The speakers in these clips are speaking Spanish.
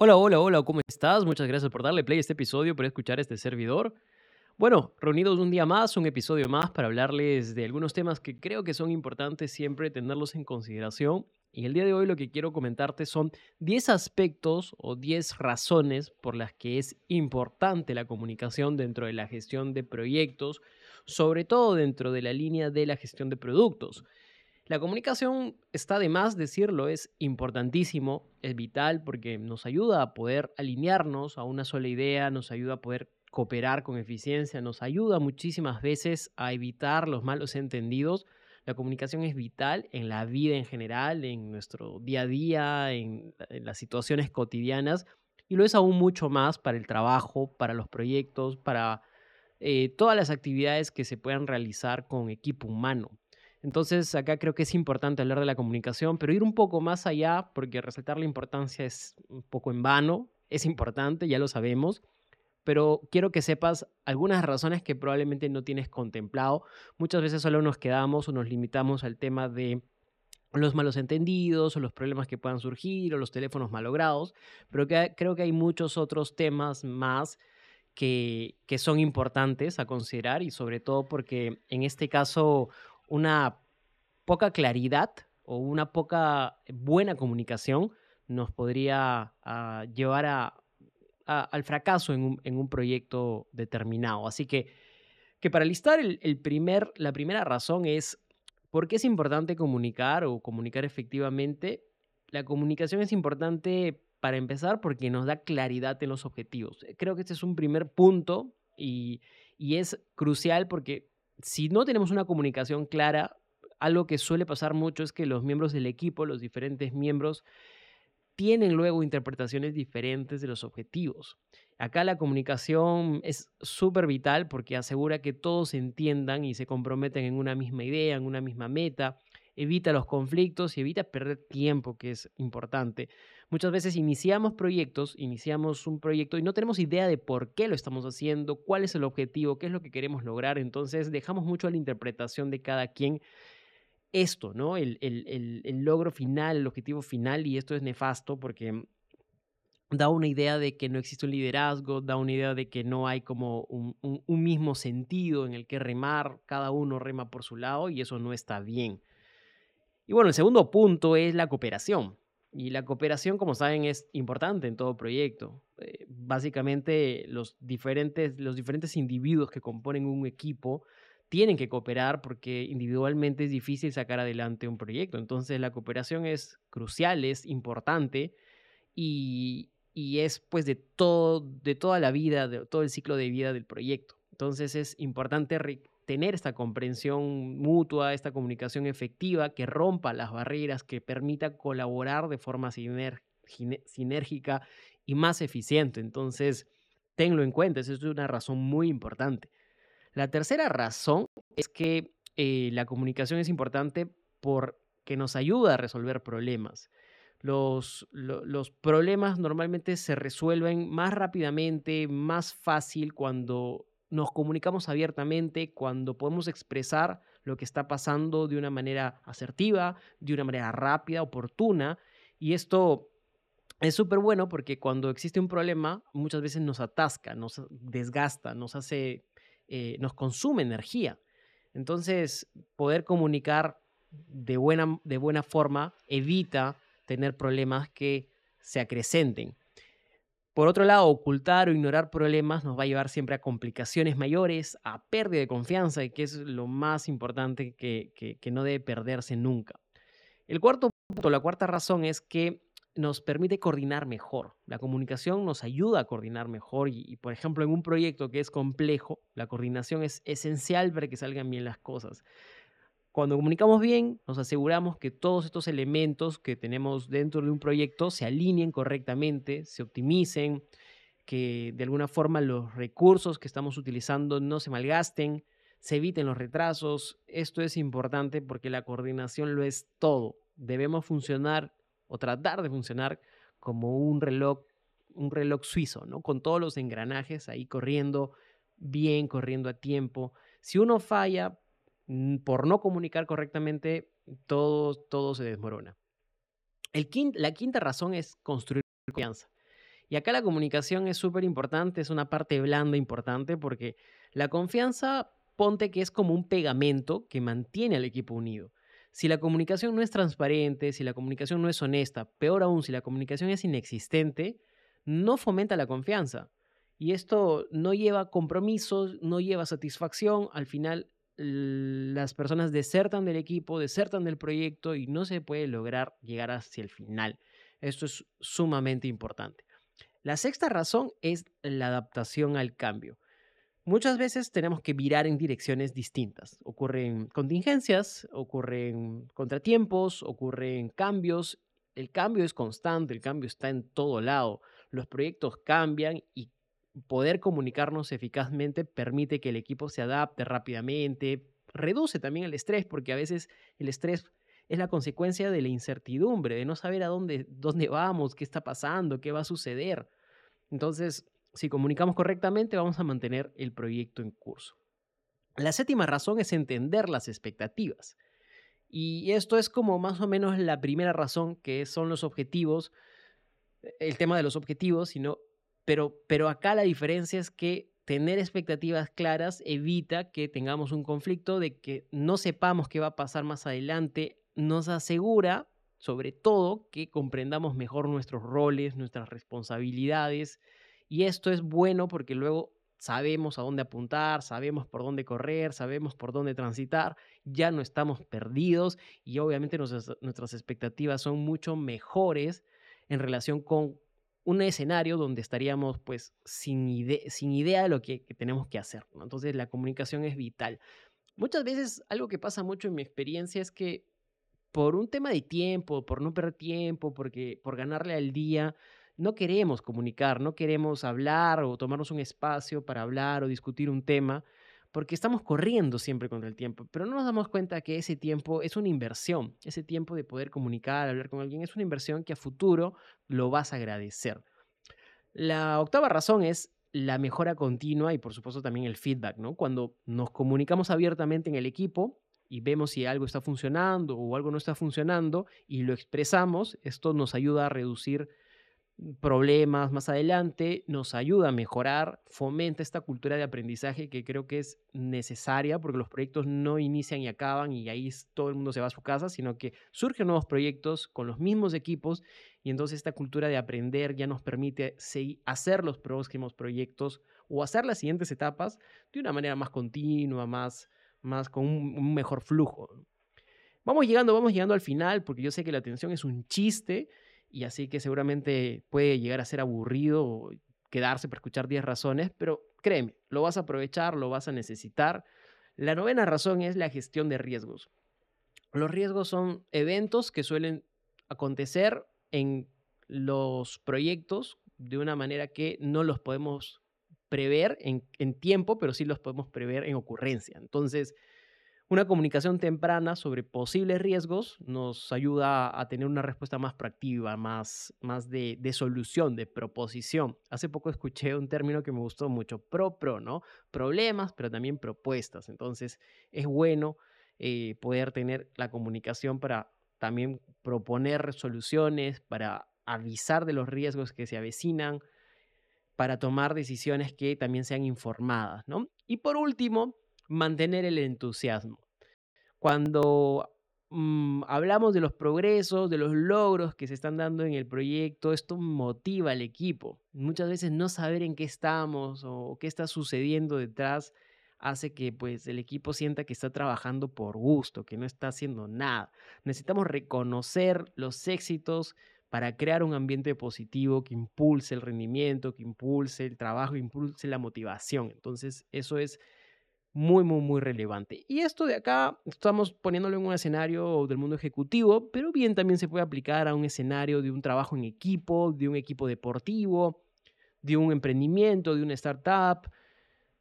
Hola, hola, hola, ¿cómo estás? Muchas gracias por darle play a este episodio, por escuchar este servidor. Bueno, reunidos un día más, un episodio más para hablarles de algunos temas que creo que son importantes siempre tenerlos en consideración. Y el día de hoy lo que quiero comentarte son 10 aspectos o 10 razones por las que es importante la comunicación dentro de la gestión de proyectos, sobre todo dentro de la línea de la gestión de productos. La comunicación está de más decirlo, es importantísimo, es vital porque nos ayuda a poder alinearnos a una sola idea, nos ayuda a poder cooperar con eficiencia, nos ayuda muchísimas veces a evitar los malos entendidos. La comunicación es vital en la vida en general, en nuestro día a día, en, las situaciones cotidianas y lo es aún mucho más para el trabajo, para los proyectos, para eh, todas las actividades que se puedan realizar con equipo humano. Entonces, acá creo que es importante hablar de la comunicación, pero ir un poco más allá, porque resaltar la importancia es un poco en vano, es importante, ya lo sabemos, pero quiero que sepas algunas razones que probablemente no tienes contemplado. Muchas veces solo nos quedamos o nos limitamos al tema de los malos entendidos o los problemas que puedan surgir o los teléfonos malogrados, pero creo que hay muchos otros temas más que, que son importantes a considerar y sobre todo porque en este caso una poca claridad o una poca buena comunicación nos podría ah, llevar al fracaso en un, proyecto determinado. Así que, que para listar el, primer, la primera razón es por qué es importante comunicar o comunicar efectivamente. La comunicación es importante para empezar porque nos da claridad en los objetivos. Creo que este es un primer punto y, y es crucial porque si no tenemos una comunicación clara, algo que suele pasar mucho es que los miembros del equipo, los diferentes miembros, tienen luego interpretaciones diferentes de los objetivos. Acá la comunicación es súper vital porque asegura que todos entiendan y se comprometen en una misma idea, en una misma meta, evita los conflictos y evita perder tiempo, que es importante. Muchas veces iniciamos proyectos, iniciamos un proyecto y no tenemos idea de por qué lo estamos haciendo, cuál es el objetivo, qué es lo que queremos lograr. Entonces dejamos mucho a la interpretación de cada quien esto, ¿no? El, logro final, el objetivo final, y esto es nefasto porque da una idea de que no existe un liderazgo, da una idea de que no hay como un, un mismo sentido en el que remar, cada uno rema por su lado y eso no está bien. Y bueno, el segundo punto es la cooperación. Y la cooperación, como saben, es importante en todo proyecto. Eh, básicamente, los diferentes, los diferentes individuos que componen un equipo tienen que cooperar porque individualmente es difícil sacar adelante un proyecto. Entonces, la cooperación es crucial, es importante y, y es pues de, todo, de toda la vida, de todo el ciclo de vida del proyecto. Entonces, es importante tener esta comprensión mutua, esta comunicación efectiva que rompa las barreras, que permita colaborar de forma sinérgica y más eficiente. Entonces, tenlo en cuenta, esa es una razón muy importante. La tercera razón es que eh, la comunicación es importante porque nos ayuda a resolver problemas. Los, los, problemas normalmente se resuelven más rápidamente, más fácil cuando nos comunicamos abiertamente, cuando podemos expresar lo que está pasando de una manera asertiva, de una manera rápida, oportuna. Y esto es súper bueno porque cuando existe un problema, muchas veces nos atasca, nos desgasta, nos hace, eh, nos consume energía. Entonces, poder comunicar de buena, de buena forma evita tener problemas que se acrecenten. Por otro lado, ocultar o ignorar problemas nos va a llevar siempre a complicaciones mayores, a pérdida de confianza, que es lo más importante que, no debe perderse nunca. El cuarto punto, la cuarta razón es que nos permite coordinar mejor. La comunicación nos ayuda a coordinar mejor y, por ejemplo, en un proyecto que es complejo, la coordinación es esencial para que salgan bien las cosas. Cuando comunicamos bien, nos aseguramos que todos estos elementos que tenemos dentro de un proyecto se alineen correctamente, se optimicen, que de alguna forma los recursos que estamos utilizando no se malgasten, se eviten los retrasos. Esto es importante porque la coordinación lo es todo. Debemos funcionar o tratar de funcionar como un reloj, un reloj suizo, ¿no? Con todos los engranajes ahí corriendo bien, corriendo a tiempo. Si uno falla, por no comunicar correctamente, todo, todo se desmorona. La quinta razón es construir confianza. Y acá la comunicación es súper importante, es una parte blanda importante porque la confianza, ponte que es como un pegamento que mantiene al equipo unido. Si la comunicación no es transparente, si la comunicación no es honesta, peor aún, si la comunicación es inexistente, no fomenta la confianza. Y esto no lleva compromisos, no lleva satisfacción. Al final, las personas desertan del equipo, desertan del proyecto y no se puede lograr llegar hacia el final. Esto es sumamente importante. La sexta razón es la adaptación al cambio. Muchas veces tenemos que virar en direcciones distintas. Ocurren contingencias, ocurren contratiempos, ocurren cambios. El cambio es constante, el cambio está en todo lado. Los proyectos cambian y poder comunicarnos eficazmente permite que el equipo se adapte rápidamente, reduce también el estrés, porque a veces el estrés es la consecuencia de la incertidumbre, de no saber a dónde, dónde vamos, qué está pasando, qué va a suceder. Entonces, si comunicamos correctamente, vamos a mantener el proyecto en curso. La séptima razón es entender las expectativas. Y esto es como más o menos la primera razón, que son los objetivos, el tema de los objetivos, sino, pero, pero acá la diferencia es que tener expectativas claras evita que tengamos un conflicto de que no sepamos qué va a pasar más adelante, nos asegura sobre todo que comprendamos mejor nuestros roles, nuestras responsabilidades, y esto es bueno porque luego sabemos a dónde apuntar, sabemos por dónde correr, sabemos por dónde transitar, ya no estamos perdidos y obviamente nuestras, expectativas son mucho mejores en relación con un escenario donde estaríamos pues sin, sin idea de lo que, tenemos que hacer. Entonces la comunicación es vital. Muchas veces algo que pasa mucho en mi experiencia es que por un tema de tiempo, por no perder tiempo, porque, por ganarle al día, no queremos comunicar, no queremos hablar o tomarnos un espacio para hablar o discutir un tema, porque estamos corriendo siempre contra el tiempo, pero no nos damos cuenta que ese tiempo es una inversión, ese tiempo de poder comunicar, hablar con alguien, es una inversión que a futuro lo vas a agradecer. La octava razón es la mejora continua y por supuesto también el feedback. Cuando nos comunicamos abiertamente en el equipo y vemos si algo está funcionando o algo no está funcionando y lo expresamos, esto nos ayuda a reducir problemas más adelante, nos ayuda a mejorar, fomenta esta cultura de aprendizaje que creo que es necesaria porque los proyectos no inician y acaban y ahí todo el mundo se va a su casa, sino que surgen nuevos proyectos con los mismos equipos y entonces esta cultura de aprender ya nos permite hacer los próximos proyectos o hacer las siguientes etapas de una manera más continua, más, más con un mejor flujo. Vamos llegando, vamos llegando al final porque yo sé que la atención es un chiste y así que seguramente puede llegar a ser aburrido quedarse para escuchar 10 razones, pero créeme, lo vas a aprovechar, lo vas a necesitar. La novena razón es la gestión de riesgos. Los riesgos son eventos que suelen acontecer en los proyectos de una manera que no los podemos prever en, en tiempo, pero sí los podemos prever en ocurrencia. Entonces, una comunicación temprana sobre posibles riesgos nos ayuda a tener una respuesta más proactiva, más, más de, solución, de proposición. Hace poco escuché un término que me gustó mucho, pro-pro, ¿no? Problemas, pero también propuestas. Entonces, es bueno eh, poder tener la comunicación para también proponer soluciones, para avisar de los riesgos que se avecinan, para tomar decisiones que también sean informadas, ¿no? Y por último, mantener el entusiasmo. Cuando mm, hablamos de los progresos, de los logros que se están dando en el proyecto, esto motiva al equipo. Muchas veces no saber en qué estamos o qué está sucediendo detrás hace que pues el equipo sienta que está trabajando por gusto, que no está haciendo nada. Necesitamos reconocer los éxitos para crear un ambiente positivo que impulse el rendimiento, que impulse el trabajo, que impulse la motivación. Entonces, eso es muy, muy, muy relevante. Y esto de acá estamos poniéndolo en un escenario del mundo ejecutivo, pero bien también se puede aplicar a un escenario de un trabajo en equipo, de un equipo deportivo, de un emprendimiento, de una startup,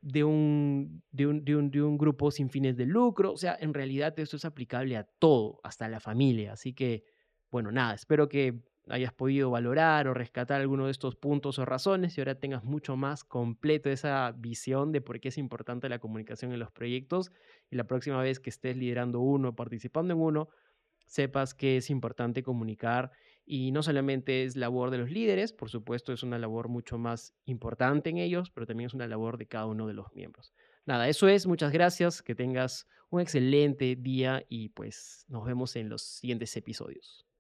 de un, de un, de un, de un grupo sin fines de lucro. O sea, en realidad esto es aplicable a todo, hasta a la familia. Así que, bueno, nada, espero que hayas podido valorar o rescatar alguno de estos puntos o razones y ahora tengas mucho más completo esa visión de por qué es importante la comunicación en los proyectos y la próxima vez que estés liderando uno, participando en uno, sepas que es importante comunicar Y no solamente es labor de los líderes, por supuesto es una labor mucho más importante en ellos, pero también es una labor de cada uno de los miembros. Nada, eso es, muchas gracias, que tengas un excelente día y pues nos vemos en los siguientes episodios.